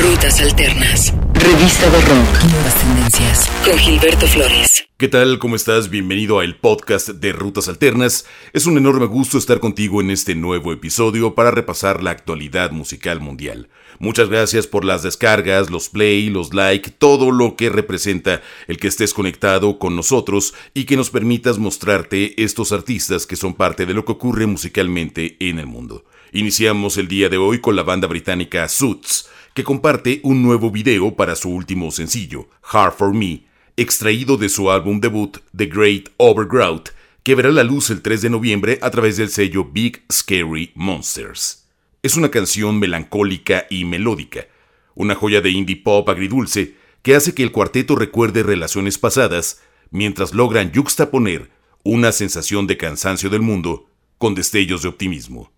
Rutas Alternas. Revista de Rock. Nuevas tendencias. Con Gilberto Flores. ¿Qué tal? ¿Cómo estás? Bienvenido al podcast de Rutas Alternas. Es un enorme gusto estar contigo en este nuevo episodio para repasar la actualidad musical mundial. Muchas gracias por las descargas, los play, los like, todo lo que representa el que estés conectado con nosotros y que nos permitas mostrarte estos artistas que son parte de lo que ocurre musicalmente en el mundo. Iniciamos el día de hoy con la banda británica Suits, que comparte un nuevo video para su último sencillo, Hard for Me, extraído de su álbum debut The Great Overgrowth, que verá la luz el 3 de noviembre a través del sello Big Scary Monsters. Es una canción melancólica y melódica, una joya de indie pop agridulce que hace que el cuarteto recuerde relaciones pasadas mientras logran yuxtaponer una sensación de cansancio del mundo con destellos de optimismo.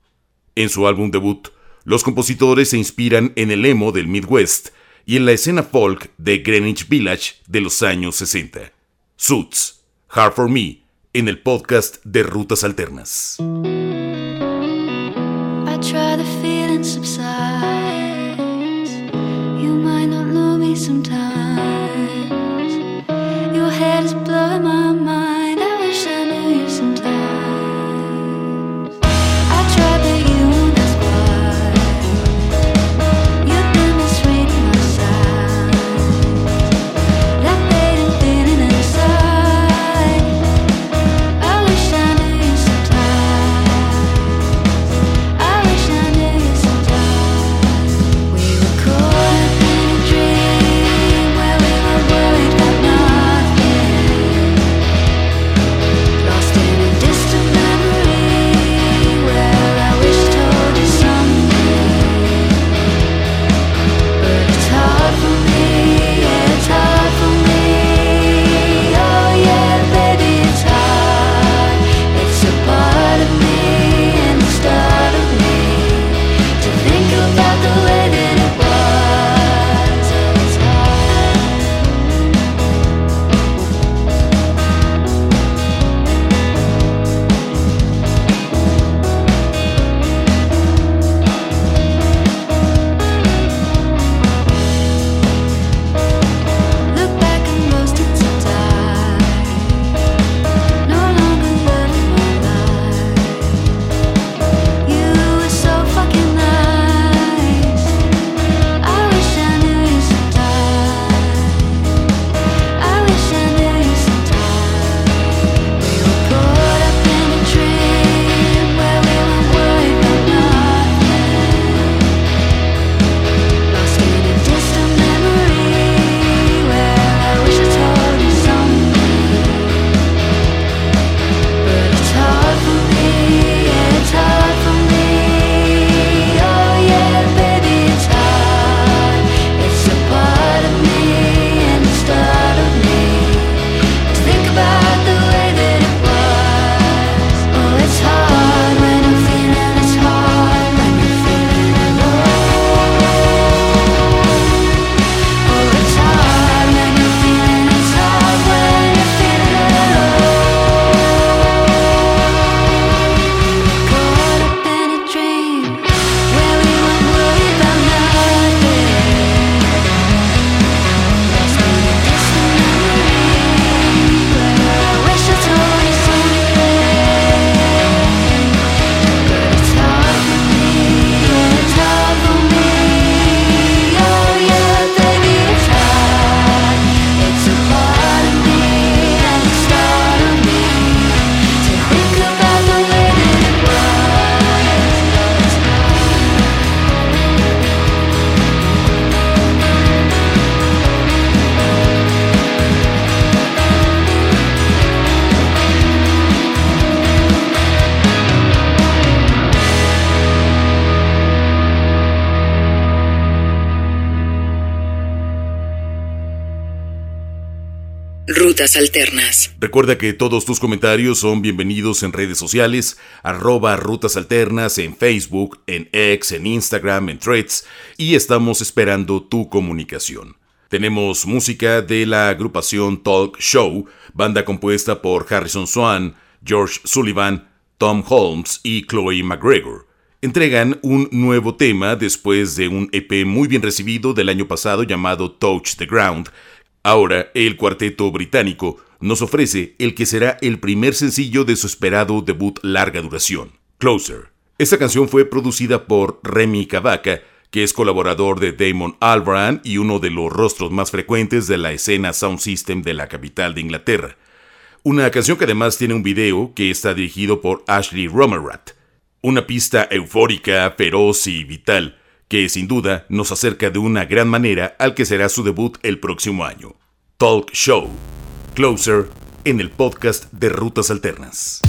En su álbum debut, los compositores se inspiran en el emo del Midwest y en la escena folk de Greenwich Village de los años 60. Suits, Hard for Me, en el podcast de Rutas Alternas. Recuerda que todos tus comentarios son bienvenidos en redes sociales, arroba Rutas Alternas en Facebook, en X, en Instagram, en Threads, y estamos esperando tu comunicación. Tenemos música de la agrupación Talk Show, banda compuesta por Harrison Swan, George Sullivan, Tom Holmes y Chloe McGregor. entregan un nuevo tema después de un EP muy bien recibido del año pasado llamado Touch the Ground. Ahora, el cuarteto británico nos ofrece el que será el primer sencillo de su esperado debut larga duración, Closer. Esta canción fue producida por Remy Cavaca, que es colaborador de Damon Albarn y uno de los rostros más frecuentes de la escena Sound System de la capital de Inglaterra. Una canción que además tiene un video que está dirigido por Ashley Romerat. Una pista eufórica, feroz y vital, que sin duda nos acerca de una gran manera al que será su debut el próximo año. Talk Show. Closer en el podcast de Rutas Alternas.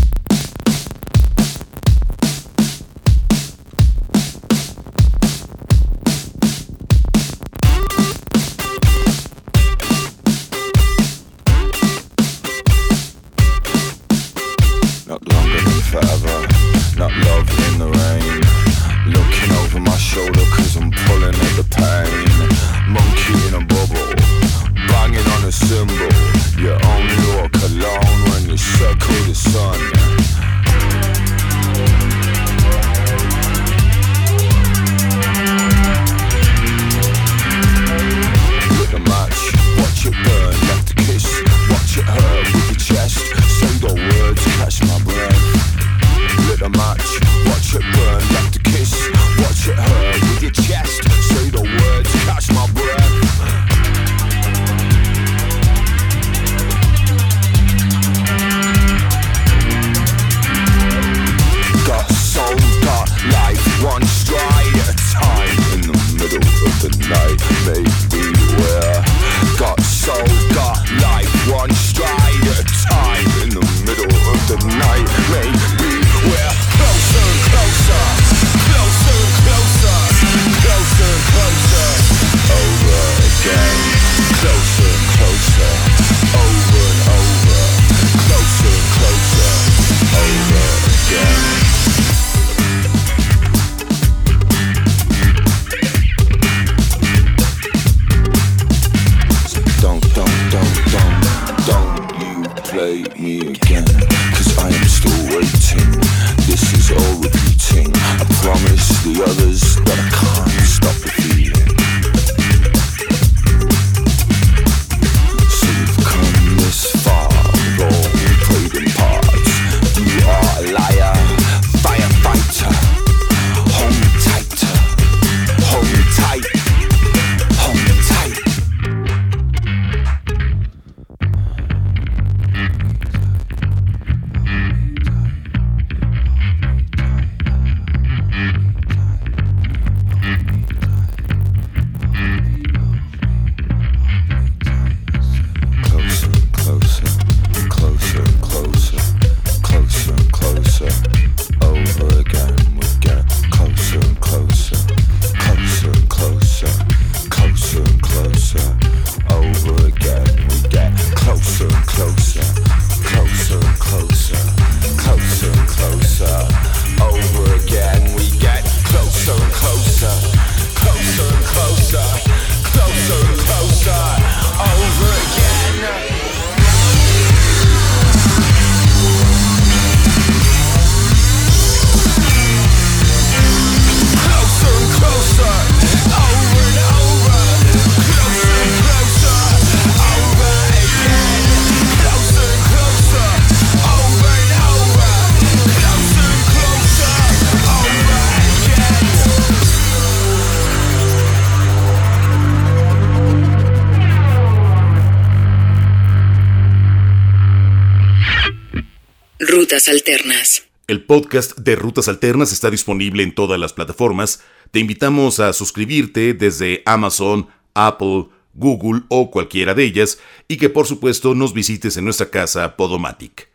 Alternas. El podcast de Rutas Alternas está disponible en todas las plataformas. Te invitamos a suscribirte desde Amazon, Apple, Google o cualquiera de ellas y que por supuesto nos visites en nuestra casa Podomatic.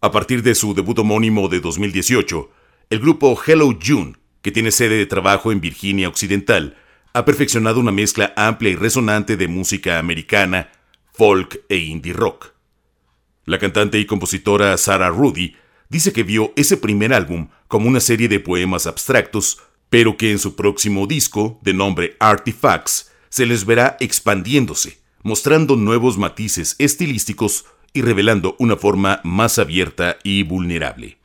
A partir de su debut homónimo de 2018, el grupo Hello June, que tiene sede de trabajo en Virginia Occidental, ha perfeccionado una mezcla amplia y resonante de música americana, folk e indie rock. La cantante y compositora Sarah Rudy dice que vio ese primer álbum como una serie de poemas abstractos, pero que en su próximo disco, de nombre Artifacts, se les verá expandiéndose, mostrando nuevos matices estilísticos y revelando una forma más abierta y vulnerable.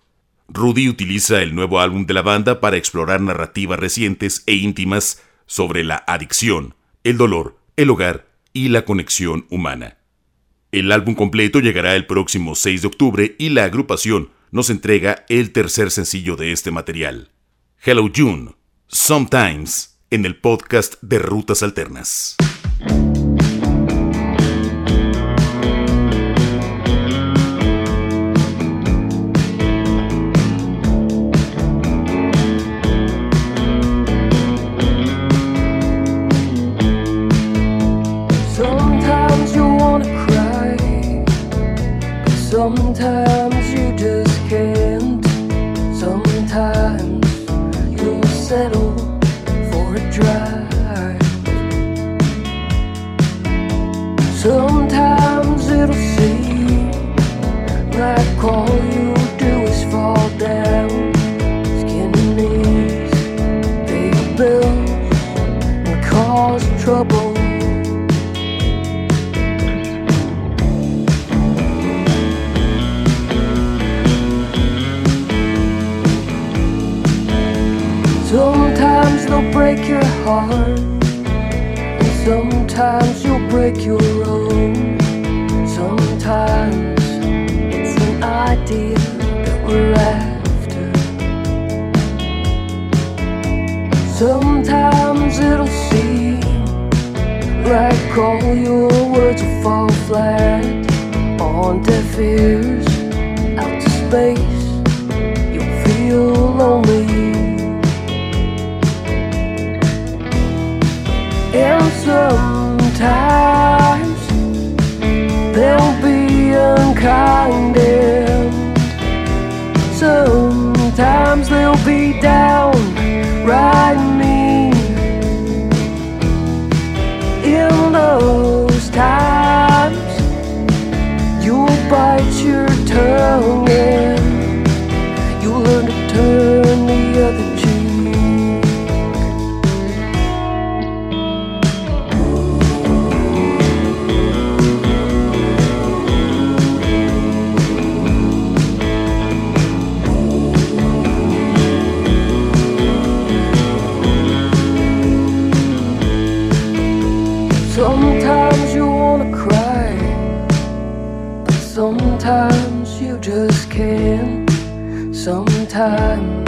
Rudy utiliza el nuevo álbum de la banda para explorar narrativas recientes e íntimas sobre la adicción, el dolor, el hogar y la conexión humana. El álbum completo llegará el próximo 6 de octubre y la agrupación nos entrega el tercer sencillo de este material. Hello June, Sometimes, en el podcast de Rutas Alternas. Sometimes they'll break your heart and Sometimes you'll break your own. Sometimes it's an idea that we're after. Sometimes it'll seem like all your words will fall flat on deaf ears. Out to space, you'll feel lonely. And sometimes they'll be unkind and sometimes they'll be down right mean in those Sometimes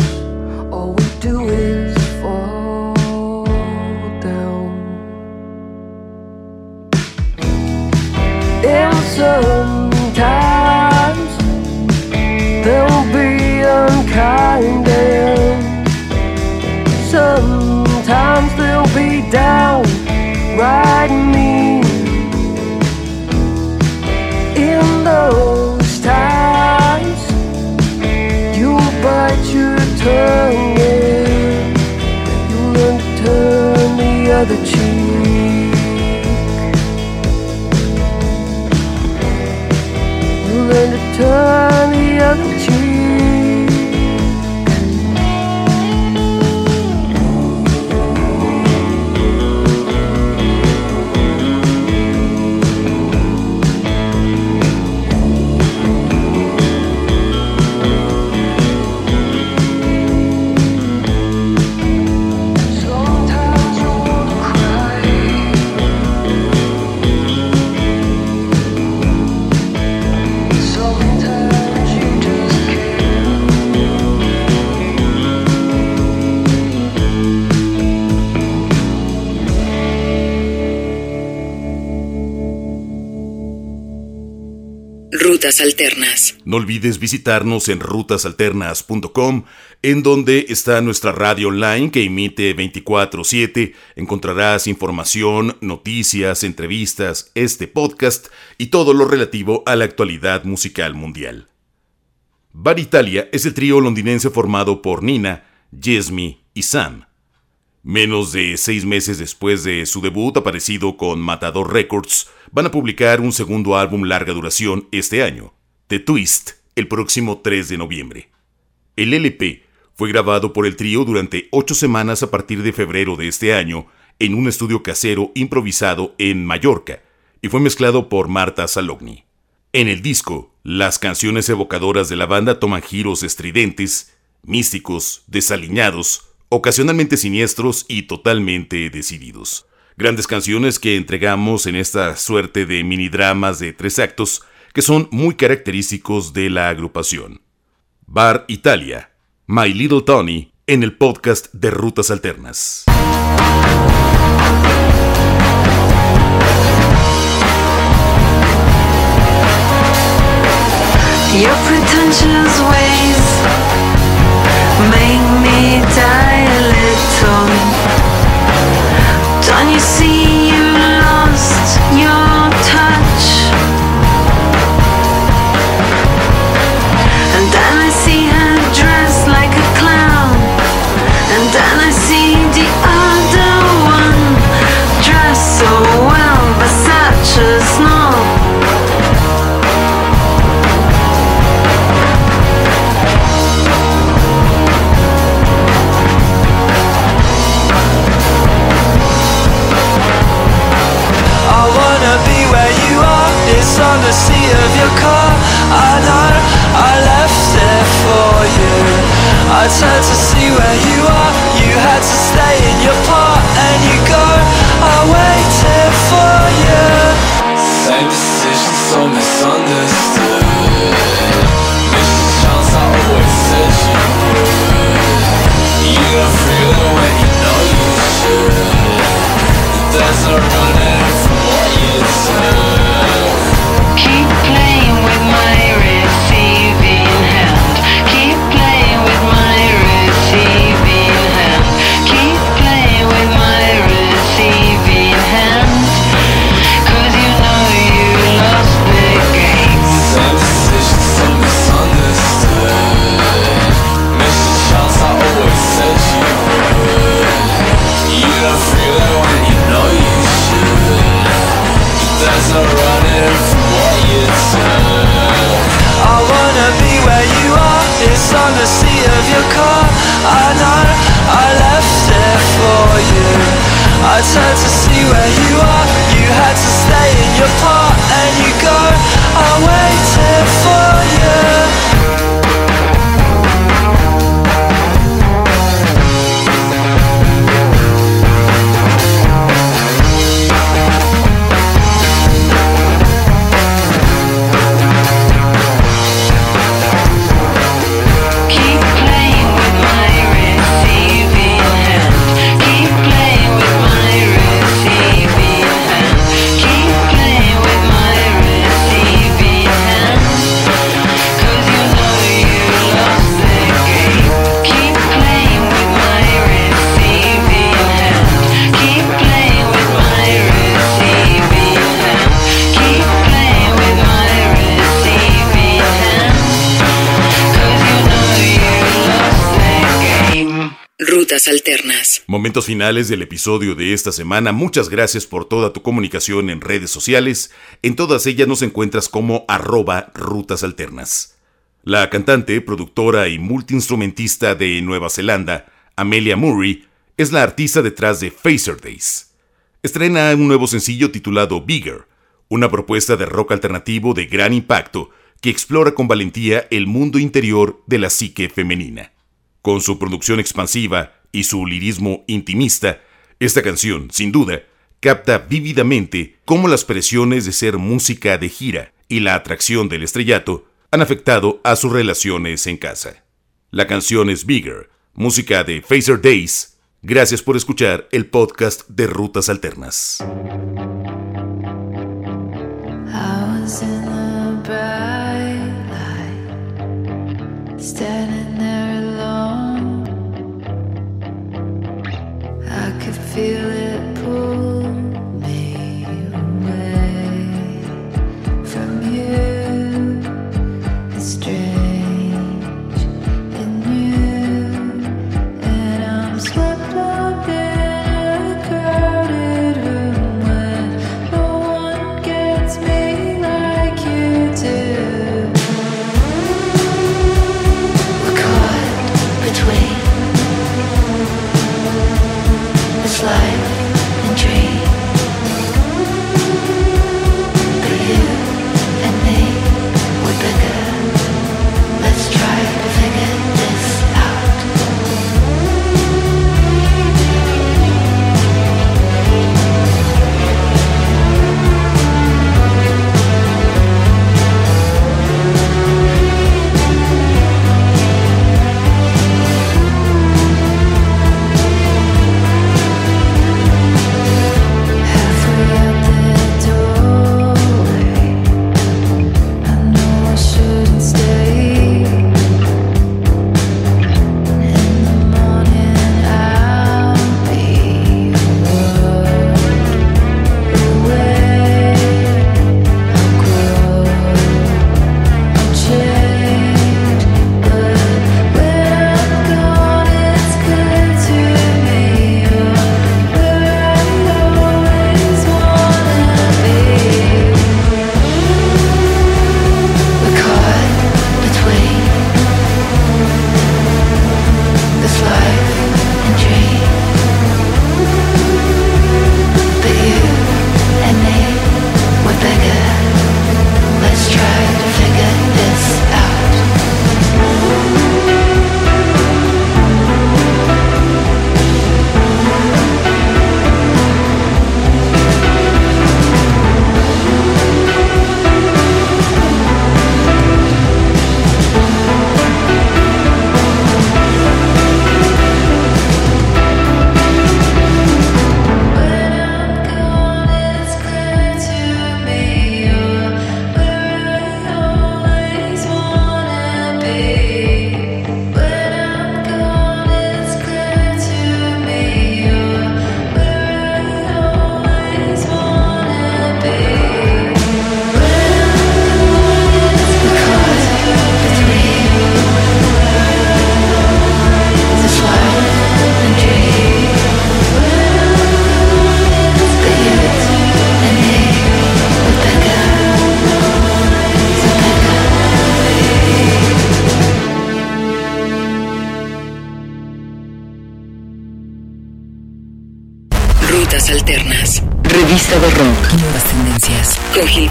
the other cheek. Rutas Alternas. No olvides visitarnos en rutasalternas.com, en donde está nuestra radio online que emite 24/7. Encontrarás información, noticias, entrevistas, este podcast y todo lo relativo a la actualidad musical mundial. Bar Italia es el trío londinense formado por Nina, Jesmy y Sam. Menos de seis meses después de su debut aparecido con Matador Records, van a publicar un segundo álbum larga duración este año, The Twist, el próximo 3 de noviembre. El LP fue grabado por el trío durante ocho semanas a partir de febrero de este año en un estudio casero improvisado en Mallorca y fue mezclado por Marta Salogni. En el disco, Las canciones evocadoras de la banda toman giros estridentes, místicos, desaliñados, ocasionalmente siniestros y totalmente decididos. Grandes canciones que entregamos en esta suerte de mini dramas de tres actos que son muy característicos de la agrupación. Bar Italia, My Little Tony, en el podcast de Rutas Alternas. Make me It's on the seat of your car. I know I left it for you. I turned to see where you are. You had to stay in your part and you go. I waited for you. Same decision, so misunderstood. Mission chance, I always said you would. You don't feel it when you know you should. There's no running from what you took. Rutas Alternas. Momentos finales del episodio de esta semana. Muchas gracias por toda tu comunicación en redes sociales. En todas ellas nos encuentras como arroba rutas alternas. La cantante, productora y multiinstrumentista de Nueva Zelanda, Amelia Murray, es la artista detrás de Phaser Days. Estrena un nuevo sencillo titulado Bigger, una propuesta de rock alternativo de gran impacto que explora con valentía el mundo interior de la psique femenina. Con su producción expansiva y su lirismo intimista, esta canción, sin duda, capta vívidamente cómo las presiones de ser música de gira y la atracción del estrellato han afectado a sus relaciones en casa. La canción es Bigger, música de Phaser Days. Gracias por escuchar el podcast de Rutas Alternas. Feel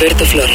Rutas Alternas.